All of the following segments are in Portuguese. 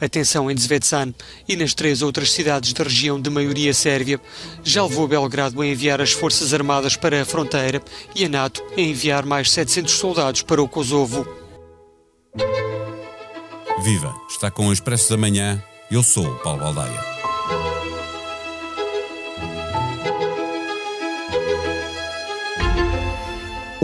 A tensão em Zvetstan e nas três outras cidades da região de maioria sérvia já levou Belgrado a enviar as forças armadas para a fronteira e a NATO a enviar mais 700 soldados para o Kosovo. Viva! Está com o Expresso da Manhã. Eu sou o Paulo Baldaia.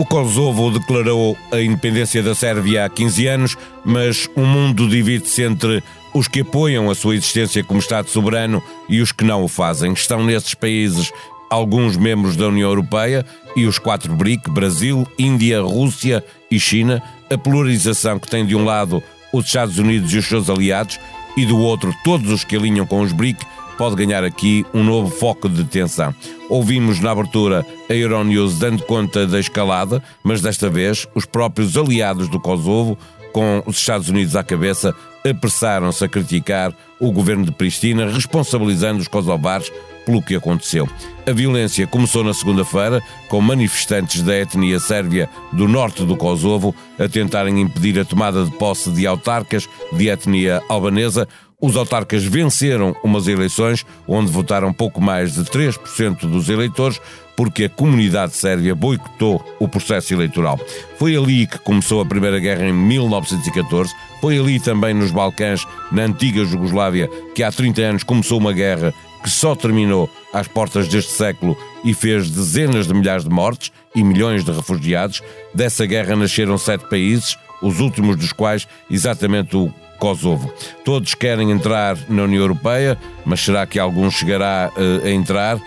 O Kosovo declarou a independência da Sérvia há 15 anos, mas o mundo divide-se entre os que apoiam a sua existência como Estado soberano e os que não o fazem. Estão nesses países alguns membros da União Europeia e os quatro BRIC, Brasil, Índia, Rússia e China, a polarização que tem de um lado os Estados Unidos e os seus aliados e do outro todos os que alinham com os BRIC, pode ganhar aqui um novo foco de tensão. Ouvimos na abertura a Euronews dando conta da escalada, mas desta vez os próprios aliados do Kosovo, com os Estados Unidos à cabeça, apressaram-se a criticar o governo de Pristina, responsabilizando os kosovares pelo que aconteceu. A violência começou na segunda-feira, com manifestantes da etnia sérvia do norte do Kosovo a tentarem impedir a tomada de posse de autarcas de etnia albanesa, os autarcas venceram umas eleições onde votaram pouco mais de 3% dos eleitores porque a comunidade sérvia boicotou o processo eleitoral. Foi ali que começou a Primeira Guerra em 1914, foi ali também nos Balcãs, na antiga Jugoslávia, que há 30 anos começou uma guerra que só terminou às portas deste século e fez dezenas de milhares de mortes e milhões de refugiados. Dessa guerra nasceram sete países, os últimos dos quais exatamente o Kosovo. Todos querem entrar na União Europeia, mas será que algum chegará uh, a entrar?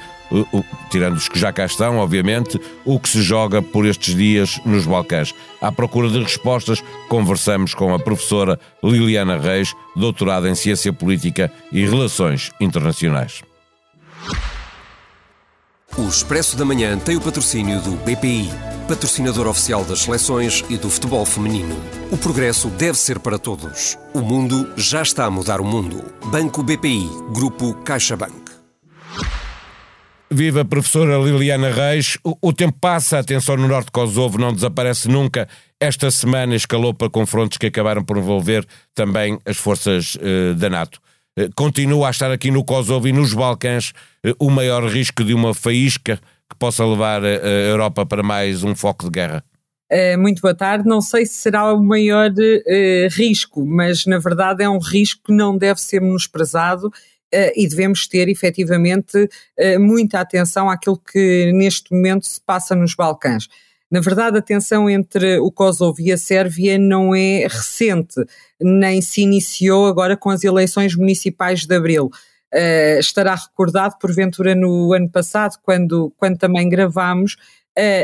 Tirando os que já cá estão, obviamente, o que se joga por estes dias nos Balcãs. À procura de respostas, conversamos com a professora Liliana Reis, doutorada em Ciência Política e Relações Internacionais. O Expresso da Manhã tem o patrocínio do BPI, patrocinador oficial das seleções e do futebol feminino. O progresso deve ser para todos. O mundo já está a mudar o mundo. Banco BPI, Grupo CaixaBank. Viva professora Liliana Reis. O, o, tempo passa, a tensão no norte de Kosovo não desaparece nunca. Esta semana escalou para confrontos que acabaram por envolver também as forças uh, da NATO. Uh, continua a estar aqui no Kosovo e nos Balcãs uh, o maior risco de uma faísca que possa levar a Europa para mais um foco de guerra. muito boa tarde. Não sei se será o maior risco, mas na verdade é um risco que não deve ser menosprezado Uh, e devemos ter efetivamente uh, muita atenção àquilo que neste momento se passa nos Balcãs. Na verdade, a tensão entre o Kosovo e a Sérvia não é recente, nem se iniciou agora com as eleições municipais de abril. Uh, estará recordado, porventura, no ano passado, quando, quando também gravámos,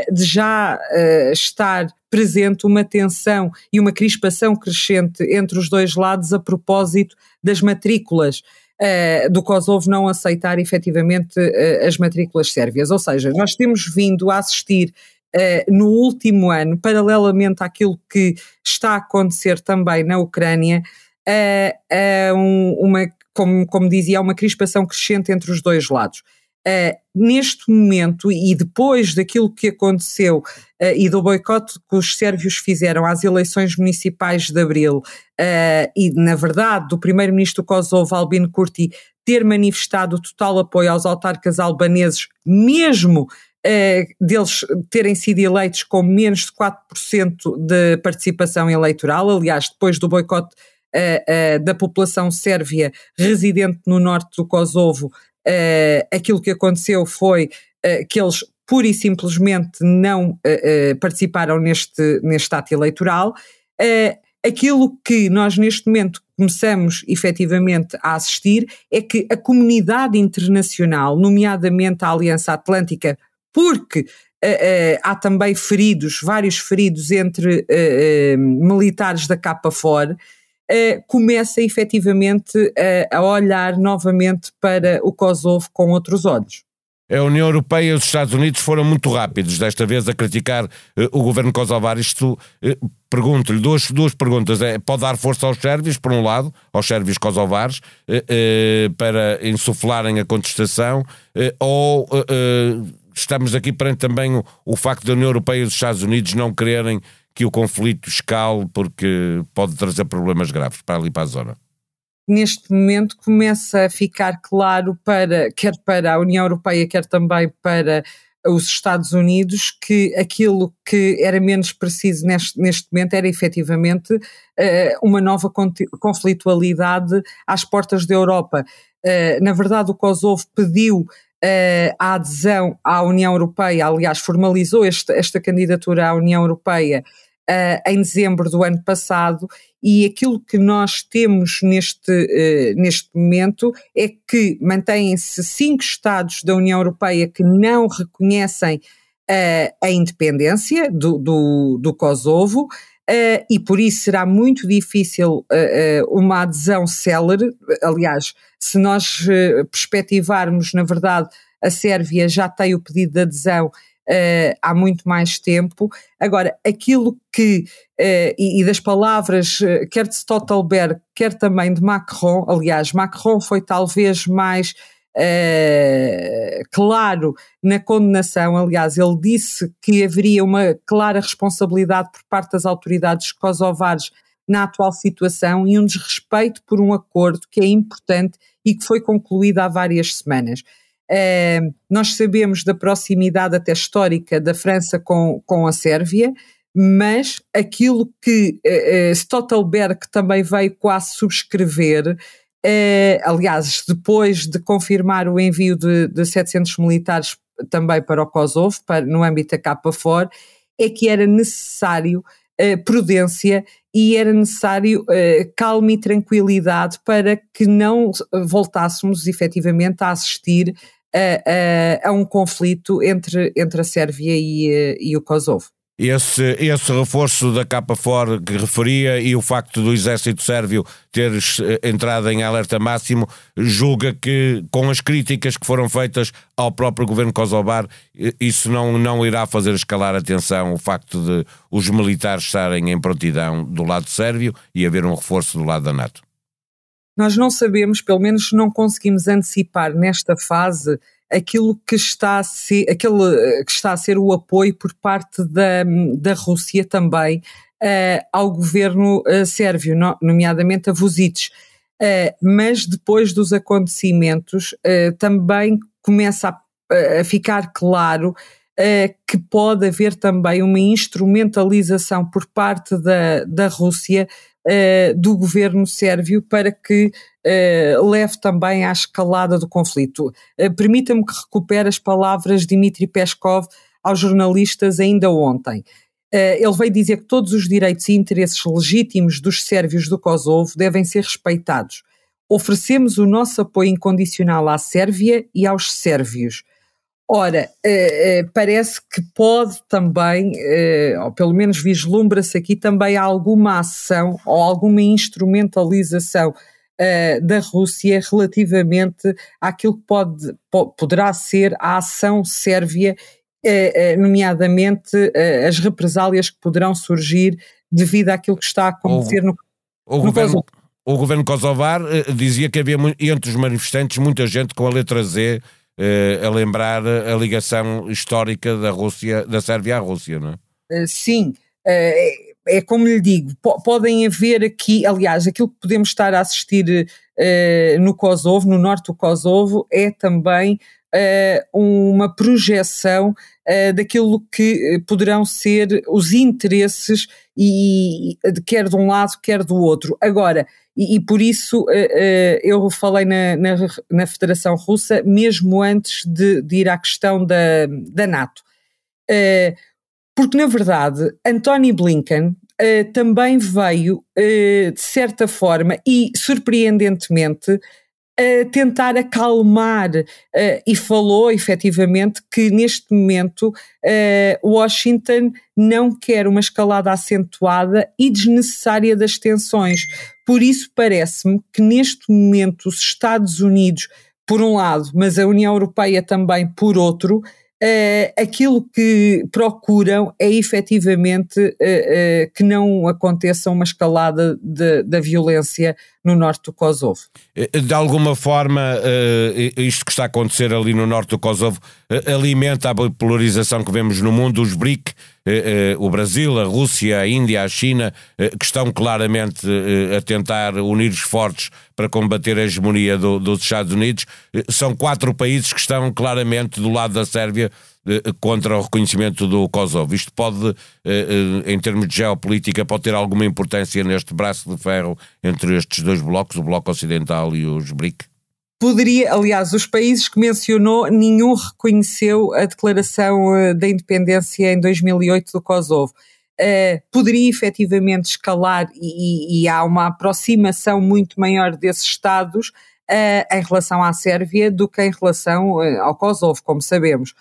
de já estar presente uma tensão e uma crispação crescente entre os dois lados a propósito das matrículas uh, do Kosovo não aceitar efetivamente uh, as matrículas sérvias. Ou seja, nós temos vindo a assistir uh, no último ano, paralelamente àquilo que está a acontecer também na Ucrânia, a um, uma, como, como dizia, uma crispação crescente entre os dois lados. Uh, neste momento e depois daquilo que aconteceu uh, e do boicote que os sérvios fizeram às eleições municipais de abril uh, e, na verdade, do primeiro-ministro Kosovo, Albin Kurti, ter manifestado total apoio aos autarcas albaneses, mesmo deles terem sido eleitos com menos de 4% de participação eleitoral, aliás, depois do boicote da população sérvia residente no norte do Kosovo aquilo que aconteceu foi que eles pura e simplesmente não participaram neste, neste ato eleitoral. aquilo que nós neste momento começamos efetivamente a assistir é que a comunidade internacional, nomeadamente a Aliança Atlântica, porque Uh, uh, há também feridos, vários feridos entre uh, militares da capa fora, começa efetivamente a olhar novamente para o Kosovo com outros olhos. A União Europeia e os Estados Unidos foram muito rápidos desta vez a criticar o governo kosovar. Isto, pergunto-lhe duas, duas perguntas. É, pode dar força aos sérvios, por um lado, aos sérvios kosovares, para insuflarem a contestação, ou estamos aqui perante também o, o facto da União Europeia e os Estados Unidos não quererem que o conflito escale porque pode trazer problemas graves para ali para a zona? neste momento começa a ficar claro para, quer para a União Europeia, quer também para os Estados Unidos que aquilo que era menos preciso neste, neste momento era efetivamente uh, uma nova conflitualidade às portas da Europa. Uh, na verdade, o Kosovo pediu uh, a adesão à União Europeia, aliás, formalizou esta, esta candidatura à União Europeia em dezembro do ano passado e aquilo que nós temos neste, uh, neste momento é que mantêm-se cinco Estados da União Europeia que não reconhecem uh, a independência do, do, do Kosovo. Uh, e por isso será muito difícil uma adesão célere. Aliás, se nós perspectivarmos, na verdade, a Sérvia já tem o pedido de adesão uh, há muito mais tempo. Agora, aquilo que, uh, e, e, das palavras, uh, quer de Stoltenberg, quer também de Macron, aliás, Macron foi talvez mais claro na condenação, aliás, ele disse que haveria uma clara responsabilidade por parte das autoridades kosovares na atual situação e um desrespeito por um acordo que é importante e que foi concluído há várias semanas. Uh, nós sabemos da proximidade até histórica da França com, com a Sérvia, mas aquilo que uh, Stoltenberg também veio quase subscrever, uh, aliás, depois de confirmar o envio de, de 700 militares também para o Kosovo, para, no âmbito da KFOR, é que era necessário uh, prudência e era necessário uh, calma e tranquilidade para que não voltássemos efetivamente a assistir a, a, a um conflito entre, entre a Sérvia e, e o Kosovo. Esse, esse reforço da capa fora que referia e o facto do exército sérvio ter eh, entrado em alerta máximo, julga que com as críticas que foram feitas ao próprio governo kosovar, isso não, não irá fazer escalar a tensão, o facto de os militares estarem em prontidão do lado sérvio e haver um reforço do lado da NATO? nós não sabemos, pelo menos não conseguimos antecipar nesta fase aquilo que está a ser, aquele eh, que está a ser o apoio por parte da, da Rússia também uh, ao governo uh, sérvio, no, nomeadamente a Vucic. Uh, mas depois dos acontecimentos também começa a, a ficar claro que pode haver também uma instrumentalização por parte da, da Rússia uh, do governo sérvio para que uh, leve também à escalada do conflito. Uh, Permita-me que recupere as palavras de Dmitry Peskov aos jornalistas ainda ontem. ele veio dizer que todos os direitos e interesses legítimos dos sérvios do Kosovo devem ser respeitados. Oferecemos o nosso apoio incondicional à Sérvia e aos sérvios. Ora, eh, eh, parece que pode também, eh, ou pelo menos vislumbra-se aqui também alguma ação ou alguma instrumentalização da Rússia relativamente àquilo que pode, poderá ser a ação sérvia, nomeadamente as represálias que poderão surgir devido àquilo que está a acontecer o, no, o no governo, Kosovo. O governo kosovar dizia que havia entre os manifestantes muita gente com a letra Z eh, a lembrar a ligação histórica da Rússia, da Sérvia à Rússia, não é? Eh, sim, eh, é como lhe digo, podem haver aqui, aliás, aquilo que podemos estar a assistir no Kosovo, no norte do Kosovo, é também uma projeção daquilo que poderão ser os interesses e, quer de um lado, quer do outro. Agora, e, e por isso uh, uh, eu falei na, na, na, Federação Russa mesmo antes de, de ir à questão da, da NATO. Uh, porque, na verdade, Anthony Blinken também veio, de certa forma, e surpreendentemente, tentar acalmar e falou efetivamente que neste momento Washington não quer uma escalada acentuada e desnecessária das tensões. Por isso parece-me que neste momento os Estados Unidos, por um lado, mas a União Europeia também por outro, uh, aquilo que procuram é efetivamente que não aconteça uma escalada da violência no norte do Kosovo. De alguma forma, isto que está a acontecer ali no norte do Kosovo alimenta a polarização que vemos no mundo, os BRIC, o Brasil, a Rússia, a Índia, a China, que estão claramente a tentar unir esforços para combater a hegemonia do, dos Estados Unidos. São quatro países que estão claramente do lado da Sérvia contra o reconhecimento do Kosovo. Isto pode, em termos de geopolítica, pode ter alguma importância neste braço de ferro entre estes dois blocos, o Bloco Ocidental e os BRIC? Poderia, aliás, os países que mencionou, nenhum reconheceu a declaração eh, da independência em 2008 do Kosovo. Uh, poderia efetivamente escalar e, e, há uma aproximação muito maior desses Estados uh, em relação à Sérvia do que em relação ao Kosovo, como sabemos.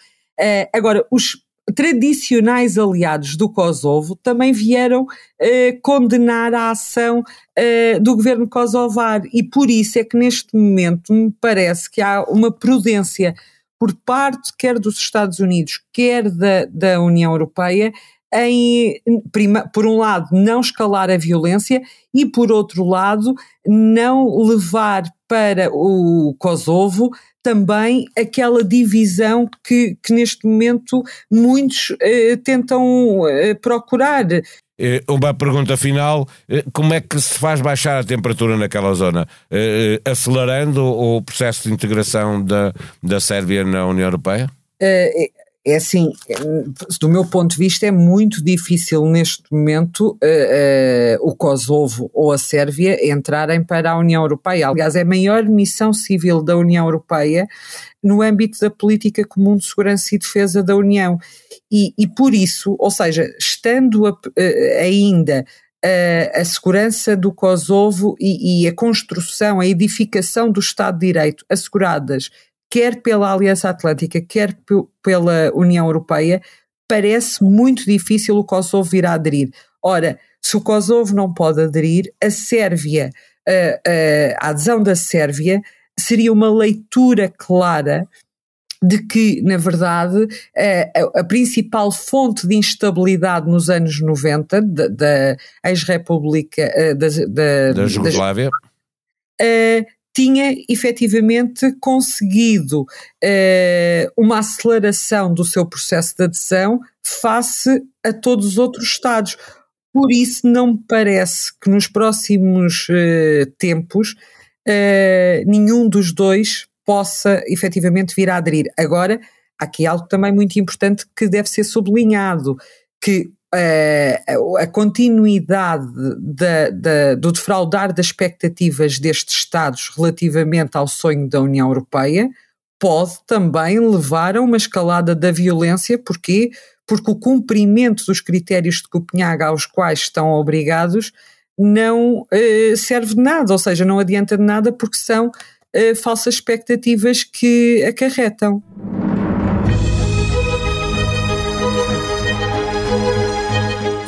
agora, os tradicionais aliados do Kosovo também vieram eh, condenar a ação eh, do governo kosovar. E por isso é que neste momento me parece que há uma prudência por parte quer dos Estados Unidos, quer da, da União Europeia, em, por um lado, não escalar a violência e, por outro lado, não levar para o Kosovo também aquela divisão que, que neste momento muitos eh, tentam eh, procurar. Eh, uma pergunta final: eh, como é que se faz baixar a temperatura naquela zona? Eh, acelerando o processo de integração da, da Sérvia na União Europeia? É assim, do meu ponto de vista, é muito difícil neste momento uh, uh, o Kosovo ou a Sérvia entrarem para a União Europeia. Aliás, é a maior missão civil da União Europeia no âmbito da política comum de segurança e defesa da União. E, e por isso, ou seja, estando a, uh, ainda a, a, segurança do Kosovo e, e a construção, a edificação do Estado de Direito asseguradas quer pela Aliança Atlântica, quer pela União Europeia, parece muito difícil o Kosovo vir a aderir. Ora, se o Kosovo não pode aderir, a Sérvia, a, a, a adesão da Sérvia seria uma leitura clara de que, na verdade, a, a, principal fonte de instabilidade nos anos 90 da, da ex-república da, da, da Jugoslávia tinha efetivamente conseguido uh, uma aceleração do seu processo de adesão face a todos os outros Estados. Por isso, não me parece que nos próximos uh, tempos uh, nenhum dos dois possa efetivamente vir a aderir. Agora, há aqui algo também muito importante que deve ser sublinhado, que a, a continuidade da, da, do defraudar das expectativas destes Estados relativamente ao sonho da União Europeia pode também levar a uma escalada da violência, porquê? Porque o cumprimento dos critérios de Copenhaga aos quais estão obrigados não uh, serve de nada, ou seja, não adianta de nada porque são uh, falsas expectativas que acarretam.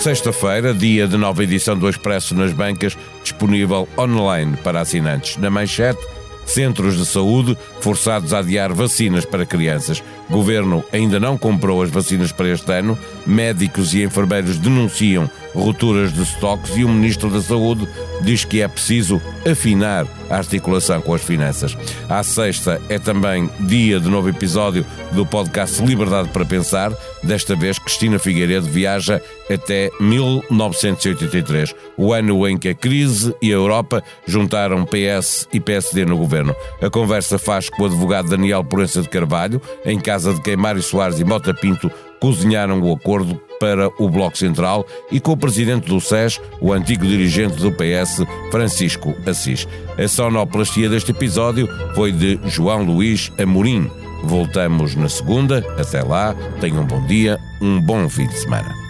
Sexta-feira, dia de nova edição do Expresso nas bancas, disponível online para assinantes. Na manchete, centros de saúde forçados a adiar vacinas para crianças. Governo ainda não comprou as vacinas para este ano. Médicos e enfermeiros denunciam rupturas de estoques e o Ministro da Saúde diz que é preciso afinar a articulação com as finanças. À sexta é também dia de novo episódio do podcast Liberdade para Pensar. Desta vez, Cristina Figueiredo viaja até 1983, o ano em que a crise e a Europa juntaram PS e PSD no governo. A conversa faz com o advogado Daniel Porença de Carvalho, em casa de Queimário Soares e Mota Pinto, cozinharam o acordo para o Bloco Central e com o presidente do SES, o antigo dirigente do PS, Francisco Assis. A sonoplastia deste episódio foi de João Luís Amorim. Voltamos na segunda. Até lá, tenham um bom dia, um bom fim de semana.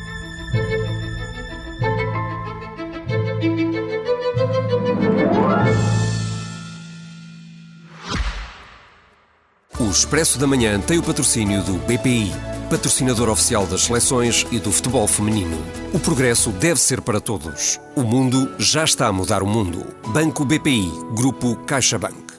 Expresso da Manhã tem o patrocínio do BPI patrocinador oficial das seleções e do futebol feminino. O progresso deve ser para todos. O mundo já está a mudar o mundo. Banco BPI, Grupo CaixaBank.